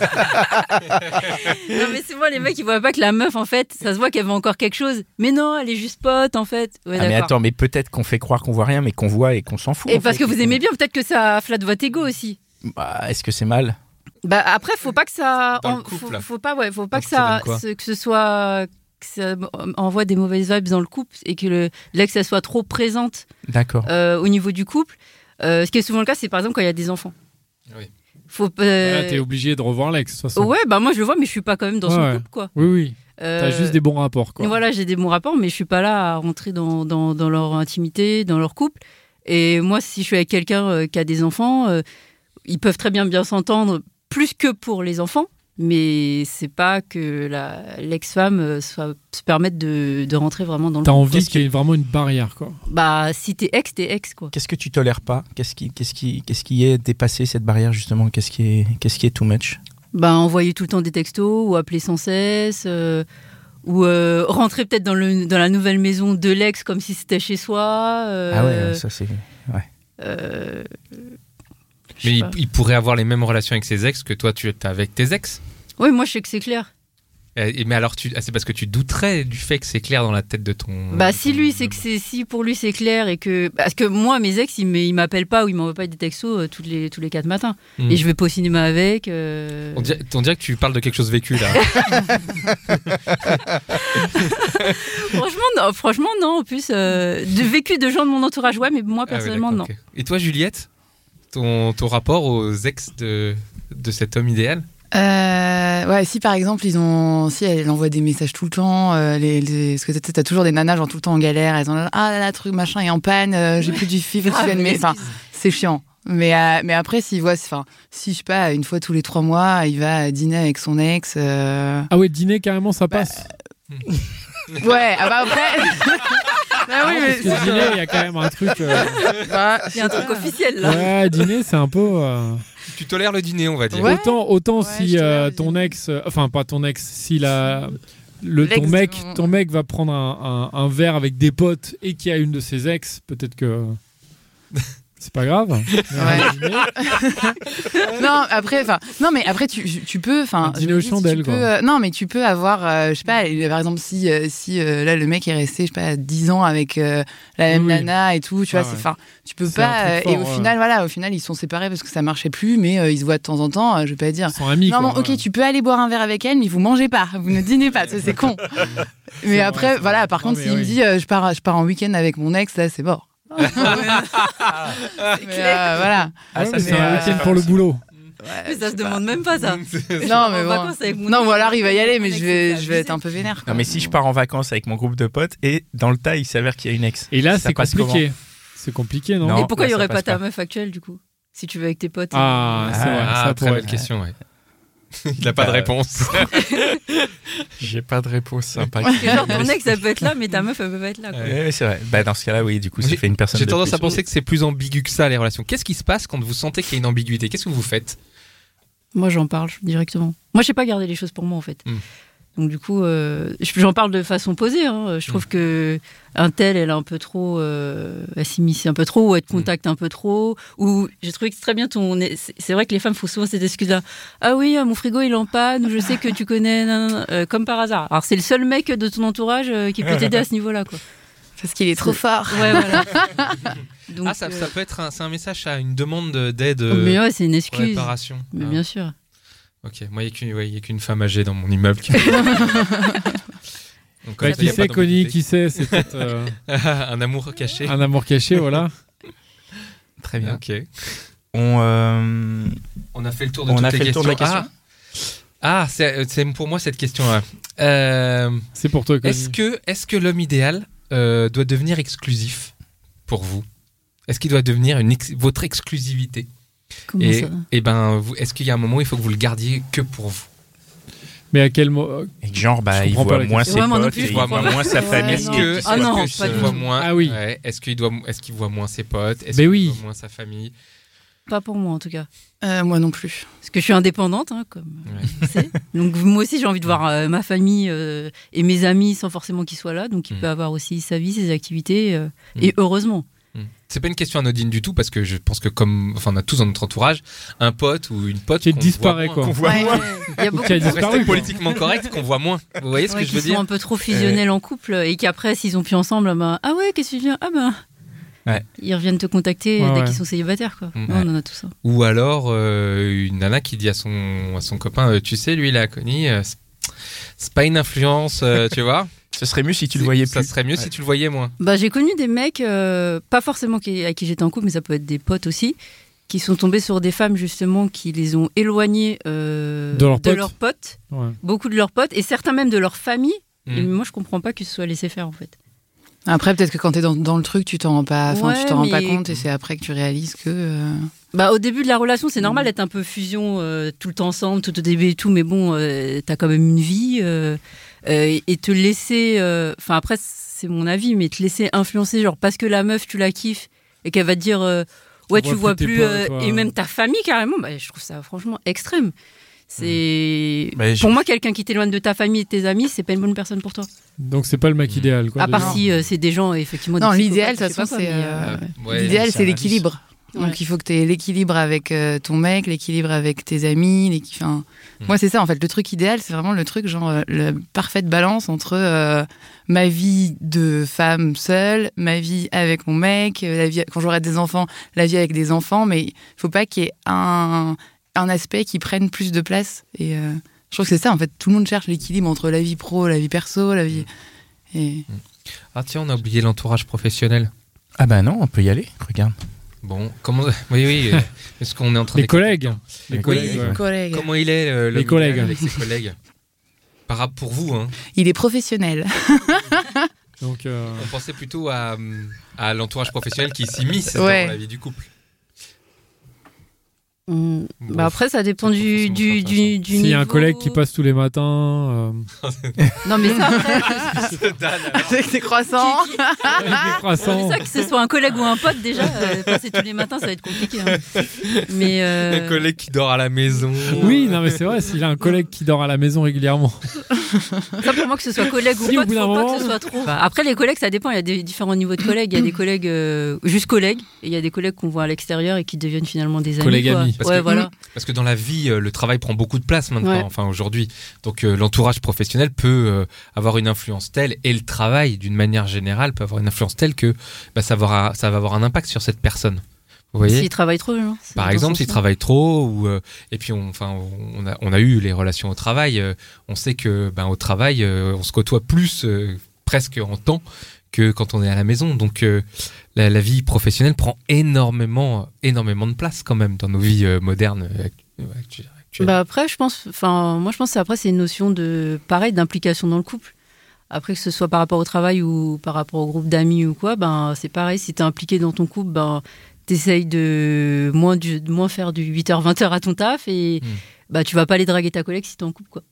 non, mais souvent, les mecs, ils voient pas que la meuf, en fait, ça se voit qu'elle veut encore quelque chose. Mais non, elle est juste pote, en fait. Ouais, Ah, mais attends, mais peut-être qu'on fait croire qu'on voit rien, mais qu'on voit et qu'on s'en fout. Et parce fait. que vous aimez bien, peut-être que ça flatte votre ego aussi. Bah, Est-ce que c'est mal? Bah après, faut pas que ça, Dans le en- couple. faut, faut pas, ouais, faut pas que ça ça, ce- que ce soit, que ça envoie des mauvaises vibes dans le couple et que le l'ex elle soit trop présente D'accord. euh, au niveau du couple. Euh, ce qui est souvent le cas, c'est par exemple quand il y a des enfants. Oui. Faut. euh, Là, t'es obligé de revoir l'ex, de toute façon. ouais, bah moi je le vois, mais je suis pas quand même dans son Ouais. couple, quoi. Oui, oui. Euh, T'as juste des bons rapports, quoi. Voilà, j'ai des bons rapports, mais je suis pas là à rentrer dans, dans, dans leur intimité, dans leur couple. Et moi, si je suis avec quelqu'un euh, qui a des enfants, euh, ils peuvent très bien bien s'entendre, plus que pour les enfants. Mais c'est pas que la- l'ex-femme euh, soit- se permette de, de rentrer vraiment dans le T'as envie qu'il y ait vraiment une barrière, quoi. Bah, si t'es ex, t'es ex, quoi. Qu'est-ce que tu tolères pas? Qu'est-ce qui, qu'est-ce qui, qu'est-ce qui est dépassé cette barrière justement? Qu'est-ce qui est, qu'est-ce qui est too much? Bah, envoyer tout le temps des textos, ou appeler sans cesse, euh, ou euh, rentrer peut-être dans, le, dans la nouvelle maison de l'ex comme si c'était chez soi. euh, Ah ouais, ça c'est. euh, je Mais il, pourrait avoir les mêmes relations avec ses ex que toi tu as avec tes ex. Oui, moi je sais que c'est clair. Et- Mais alors, ah, c'est parce que tu douterais du fait que c'est clair dans la tête de ton. Bah de si ton- lui c'est que c'est si pour lui c'est clair et que parce que moi mes ex ils m'appellent pas ou ils m'envoient pas des textos euh, toutes les tous les quatre matins Hmm. et je vais pas au cinéma avec. euh, On dirait, on dirait que tu parles de quelque chose vécu là. franchement non, franchement non en plus euh, de vécu de gens de mon entourage ouais mais moi Ah personnellement non. Et toi, Juliette, ton, ton rapport aux ex de, de cet homme idéal Euh, ouais, si par exemple ils ont, si elle envoie des messages tout le temps, euh, les, les- parce que t'as- t'as toujours des nanas genre tout le temps en galère, elles ont ah là là truc machin est en panne, euh, j'ai plus du fil, Ah, tu mais enfin excuse. c'est chiant. Mais euh, mais après s'il voit, enfin si je sais pas une fois tous les trois mois, il va dîner avec son ex. euh, Ah ouais, dîner, carrément, ça passe. Ouais, ah bah après. bah oui, Non, mais parce que dîner, il y a quand même un truc. euh, bah, Il y a un truc officiel là. Ouais, dîner, c'est un peu. euh, Tu tolères le dîner, on va dire. Ouais. Autant, autant Ouais, si te euh, l'avais ton dit. ex, euh, enfin pas ton ex, si la le, ton mec, ton mec va prendre un, un- un verre avec des potes et qui a une de ses ex, peut-être que c'est pas grave. non, après, enfin, non, mais après, tu, tu peux, enfin, dîner aux chandelles, quoi. peux, euh, non, mais tu peux avoir, euh, je sais pas, euh, par exemple, si, euh, si euh, là, le mec est resté, je sais pas, 10 ans avec euh, la même Oui, nana et tout, tu vois, Ah c'est, enfin, tu peux pas, euh, fort, et au final, voilà, au final, ils sont séparés parce que ça marchait plus, mais euh, ils se voient de temps en temps, euh, je vais pas dire. Ils sont amis. Non, quoi, non, ok, ouais. tu peux aller boire un verre avec elle, mais vous mangez pas, vous ne dînez pas, c'est con. mais après, voilà, par Non, contre, s'il me oui. dit, euh, je pars, je pars en week-end avec mon ex, là, c'est mort. Mais, euh, voilà. Ah, ça, c'est un euh, week-end pour le boulot. Mais ça se demande même pas ça. Non, mais bon. vacances avec mon Non, ou alors il va y aller, mais je vais, je vais être un peu vénère. Non, mais si je pars en vacances avec mon groupe de potes et dans le tas, il s'avère qu'il y a une ex. Et là, Ça c'est passe compliqué. C'est compliqué, non, Non. Et pourquoi là, il y ça aurait pas passe ta pas. meuf actuelle du coup? Si tu vas avec tes potes. Ah, c'est vrai. Ah, ça très pourrait. belle question, ouais. Il n'a pas de Euh, réponse. J'ai pas de réponse sympa. Genre ton ex elle peut être là, mais ta meuf elle peut pas être là. Quoi. Ouais, c'est vrai. Bah, dans ce cas-là, oui, du coup, ça fait une personne J'ai tendance plus. à penser que c'est plus ambigu que ça, les relations. Qu'est-ce qui se passe quand vous sentez qu'il y a une ambiguïté? Qu'est-ce que vous faites? Moi j'en parle directement. Moi je sais pas garder les choses pour moi en fait. Hmm. Donc du coup, euh, je- j'en parle de façon posée. hein. Je trouve que un tel, elle est un peu trop, euh, elle s'immisce un peu trop, ou elle te Hmm. contacte un peu trop. Ou j'ai trouvé que c'est très bien ton. C'est vrai que les femmes font souvent cette excuse-là. Ah oui, euh, mon frigo il est en panne. Ou je sais que tu connais, nan, nan, euh, comme par hasard. Alors c'est le seul mec de ton entourage euh, qui peut t'aider à ce niveau-là, quoi. Parce qu'il est trop fort. Ouais, voilà. Donc, Ah, ça, euh, ça peut être un, c'est un message à une demande d'aide mais ouais, c'est une excuse. réparation. Mais Ah, bien sûr. Ok, moi il n'y a qu'une ouais, il y a qu'une femme âgée dans mon immeuble qui. Donc, Bah, qui sait, Connie, qui sait C'est peut-être euh, un amour caché. un amour caché, voilà. Très bien. Ok. On, euh, On a fait le tour de On toutes a les fait le tour de la questions. question. Ah, Ah, c'est pour moi cette question-là. Euh, C'est pour toi, Connie. est-ce que, est que l'homme idéal euh, doit devenir exclusif pour vous? Est-ce qu'il doit devenir une ex- votre exclusivité? Comment Et, ça et ben, est-ce qu'il y a un moment où il faut que vous le gardiez que pour vous Mais à quel moment et que genre, bah, Je il comprends pas voit moins ses Ouais, moi non potes, et il voit moins sa famille. Est-ce que, Ah non, voit moins Ah oui. ouais, Est-ce qu'il doit, est-ce qu'il voit moins ses potes? Est-ce Mais qu'il oui. voit moins sa famille? Pas pour moi en tout cas. Euh, moi non plus. Parce que je suis indépendante, hein, comme Ouais. tu sais. Donc moi aussi j'ai envie de voir euh, ma famille euh, et mes amis sans forcément qu'ils soient là. Donc il Mm. peut avoir aussi sa vie, ses activités. euh, Mm. Et heureusement. Hmm. C'est pas une question anodine du tout parce que je pense que comme, enfin, on a tous dans notre entourage un pote ou une pote Qui qu'on disparaît, voit quoi. moins, Qu'on voit Ouais. moins. Il y a beaucoup Qui disparu, quoi. politiquement correct, qu'on voit moins. Vous voyez ce ouais, que je qui veux sont dire un peu trop fusionnels en couple et qu'après s'ils ont plus ensemble, ah ben, ah ouais, qu'est-ce que tu viens Ah ben. Ouais. Ils reviennent te contacter Ouais, dès ouais. qu'ils sont célibataires quoi. Mm. Non, on en a tout ça. Ou alors euh, une nana qui dit à son, à son copain, euh, tu sais, lui, il a connu, euh, c'est- c'est pas une influence, euh, tu vois? Ce serait mieux si tu le voyais Ça plus. serait mieux si tu le voyais moins. Bah, j'ai connu des mecs, euh, pas forcément qui, à qui j'étais en couple, mais ça peut être des potes aussi, qui sont tombés sur des femmes justement qui les ont éloignés euh, De leurs potes. Ouais. beaucoup de leurs potes, et certains même de leur famille. Mm. Et moi, je comprends pas qu'ils se soient laissés faire en fait. Après, peut-être que quand t'es dans, dans le truc, tu t'en rends pas, Ouais, tu t'en rends pas compte et c'est après que tu réalises que. euh, Bah, au début de la relation, c'est Mm. normal d'être un peu fusion euh, tout le temps ensemble, tout au début et tout, mais bon, euh, t'as quand même une vie euh, euh, et te laisser. euh, Enfin, après, c'est mon avis, mais te laisser influencer, genre parce que la meuf, tu la kiffes et qu'elle va te dire. euh, Ouais, tu vois plus euh, et même ta famille carrément, bah, je trouve ça franchement extrême. C'est Bah, je- pour moi quelqu'un qui t'éloigne de ta famille et de tes amis, c'est pas une bonne personne pour toi. Donc c'est pas le mec idéal, quoi. à part si euh, c'est des gens effectivement. Non, des l'idéal, de toute façon, c'est, L'idéal, c'est c'est Ouais. Donc il faut que tu aies l'équilibre avec euh, ton mec, l'équilibre avec tes amis. l'équi- enfin, Mm. Moi, c'est ça, en fait. Le truc idéal, c'est vraiment le truc, genre, euh, la parfaite balance entre euh, ma vie de femme seule, ma vie avec mon mec, euh, la vie, quand j'aurai des enfants, la vie avec des enfants. Mais il faut pas qu'il y ait un, un aspect qui prenne plus de place. Et euh, je trouve que c'est ça, en fait. Tout le monde cherche l'équilibre entre la vie pro, la vie perso, la vie. Et... Ah tiens, on a oublié l'entourage professionnel. Ah bah non, on peut y aller. Regarde. Bon, comment Oui, oui. euh, Est-ce qu'on est en train Les collègues. Les Oui, collègues, ouais. Comment il est euh, Les collègues. avec ses collègues Par rapport pour vous, hein. Il est professionnel. Donc, euh, On pensait plutôt à, hum, à l'entourage professionnel qui s'immisce Ouais. dans la vie du couple. Hmm. Bah après, ça dépend du, du, du, S'il y a un collègue qui passe tous les matins. euh, Non, mais ça, après, Avec des croissants. avec des croissants. c'est ça, que ce soit un collègue ou un pote, déjà, euh, passer tous les matins, ça va être compliqué. hein. Mais. euh, Un collègue qui dort à la maison. Oui, non, mais c'est vrai, s'il a un collègue qui dort à la maison régulièrement. Ça pour moi que ce soit collègue ou Si, pote, bout d'un faut pas moment- que ce soit trop. Bah, après les collègues, ça dépend. Il y a des différents niveaux de collègues. Il y a des collègues euh, juste collègues, et il y a des collègues qu'on voit à l'extérieur et qui deviennent finalement des amis. Collègues quoi. amis. Parce Ouais, que- voilà. Parce que dans la vie, euh, le travail prend beaucoup de place maintenant, Ouais. enfin aujourd'hui. Donc euh, l'entourage professionnel peut euh, avoir une influence telle, et le travail, d'une manière générale, peut avoir une influence telle que bah, ça, va avoir, ça va avoir un impact sur cette personne. S'ils travaillent trop, c'est Par exemple, sens-là. travaillent trop, ou euh, et puis on, enfin, on a, on a eu les relations au travail. euh, on sait que, ben, au travail, euh, on se côtoie plus, presque en temps, que quand on est à la maison. Donc, euh, la, la vie professionnelle prend énormément, énormément de place quand même dans nos vies euh, modernes euh, actu- actu- actuelles. Bah après, je pense, enfin, moi je pense que après c'est une notion de, pareil, d'implication dans le couple. Après que ce soit par rapport au travail ou par rapport au groupe d'amis ou quoi, ben c'est pareil. Si t'es impliqué dans ton couple, ben t'essayes de moins du, de moins faire du 8h 20h à ton taf et Hmm. bah tu vas pas aller draguer ta collègue si t'es en couple quoi.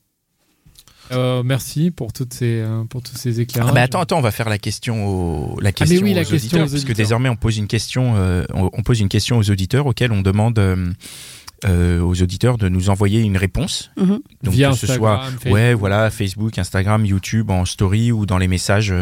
Euh, merci pour, toutes ces, euh, pour tous ces éclairages. Ah bah attends, attends, on va faire la question aux, la question mais oui, aux la question auditeurs, aux parce que désormais on pose une question, euh, on, pose une question aux auditeurs auxquels on demande euh, euh, aux auditeurs de nous envoyer une réponse. Mhm. Donc Via que ce soit Facebook. ouais, voilà, Facebook, Instagram, YouTube, en story ou dans les messages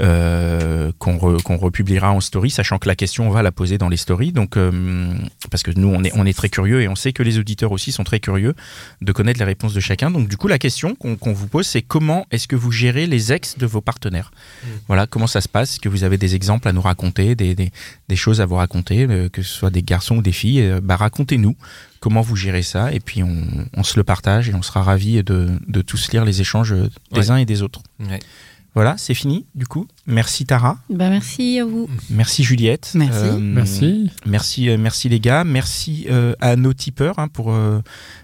euh, qu'on re- qu'on republiera en story, sachant que la question on va la poser dans les stories. Donc euh, parce que nous on est on est très curieux et on sait que les auditeurs aussi sont très curieux de connaître les réponses de chacun. Donc du coup la question qu'on vous pose c'est comment est-ce que vous gérez les ex de vos partenaires Voilà comment ça se passe. Est-ce que vous avez des exemples à nous raconter, des, des, des choses à vous raconter, euh, que ce soit des garçons ou des filles euh, Bah racontez-nous comment vous gérez ça et puis on, on se le partage et on sera ravis de, de tous lire les échanges des Ouais. uns et des autres. Ouais. Voilà, c'est fini du coup. Merci Tara, Bah merci à vous. merci Juliette. Merci. Merci. Merci, euh, merci les gars. Merci euh, à nos tipeurs hein, pour euh,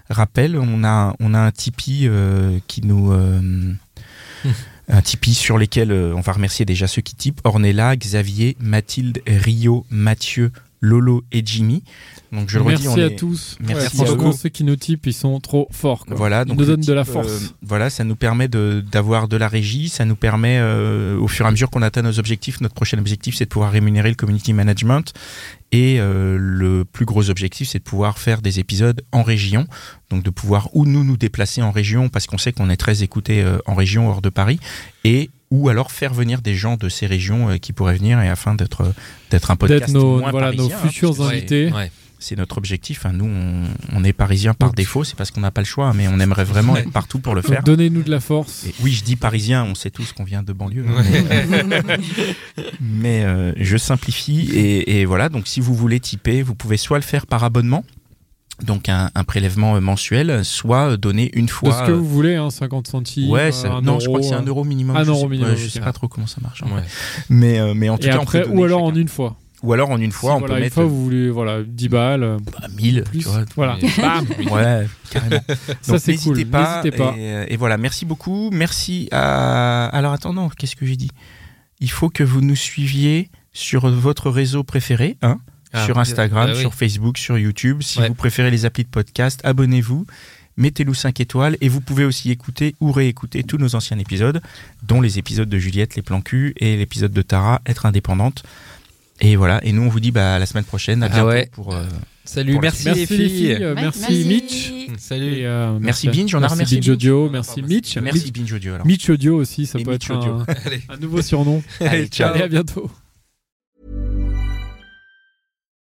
rappel. On a, on a un Tipeee euh, qui nous. euh, un Tipeee sur lesquels euh, on va remercier déjà ceux qui typent Ornella, Xavier, Mathilde, Rio, Mathieu, Lolo et Jimmy. Donc je le Merci redis, on à est- tous. Merci franchement, beaucoup. ceux qui nous typent, ils sont trop forts. quoi. Voilà, ils donc nous le donnent de la type, force. euh, voilà, ça nous permet de- d'avoir de, la régie, ça nous permet, euh, au fur et à mesure qu'on atteint nos objectifs, notre prochain objectif, c'est de pouvoir rémunérer le community management. Et euh, le plus gros objectif, c'est de pouvoir faire des épisodes en région, donc de pouvoir ou nous nous déplacer en région parce qu'on sait qu'on est très écouté euh, en région hors de Paris, et ou alors faire venir des gens de ces régions euh, qui pourraient venir et afin d'être d'être un podcast D'être nos, moins voilà, nos parisien, hein, futurs invités. ouais. c'est notre objectif. hein. Nous, on, on est parisiens par Donc- défaut, c'est parce qu'on n'a pas le choix, hein, mais on aimerait vraiment être partout pour le faire. Donnez-nous de la force. Et oui, je dis parisien, on sait tous qu'on vient de banlieue. mais mais, euh, je simplifie et, et voilà. Donc, si vous voulez typer, vous pouvez soit le faire par abonnement, donc un, un prélèvement euh, mensuel, soit donner une De fois. ce que euh, vous voulez, hein, 50 centimes. Ouais, ça- non, je crois que c'est un euh. euro minimum. Un je euro sais, minimum, je sais pas trop comment ça marche. Ouais. Mais, euh, mais en tout Et cas, on après, peut donner ou alors en une fois. Ou alors en une fois, Si, on voilà, peut une mettre fois, vous voulez, voilà, 10 balles. euh, bah, 1000, plus. tu vois. Voilà. Bam. Ouais, carrément. Ça, Donc, c'est cool. n'hésitez pas. N'hésitez pas. Et, euh, et voilà, merci beaucoup. Merci à. Alors attends, non, qu'est-ce que j'ai dit? Il faut que vous nous suiviez sur votre réseau préféré, hein Ah, sur Instagram, bah oui. sur Facebook, sur YouTube. Si Ouais. vous préférez les applis de podcast, abonnez-vous. Mettez-nous 5 étoiles et vous pouvez aussi écouter ou réécouter tous nos anciens épisodes, dont les épisodes de Juliette, les plans cul, et l'épisode de Tara, être indépendante. Et voilà, et nous on vous dit bah, à la semaine prochaine, à Ah bientôt ouais. pour, euh, Salut, Pour merci, Merci les les filles. filles. Ouais, Merci Mitch. Salut. Et, euh, Merci Binge, on a merci remercié Binge Binge. Audio, merci Mitch. Merci Binge Audio alors. Mitch Audio aussi, ça Et peut Mitch être un, Allez. un nouveau surnom. Allez, ciao. Allez, à bientôt.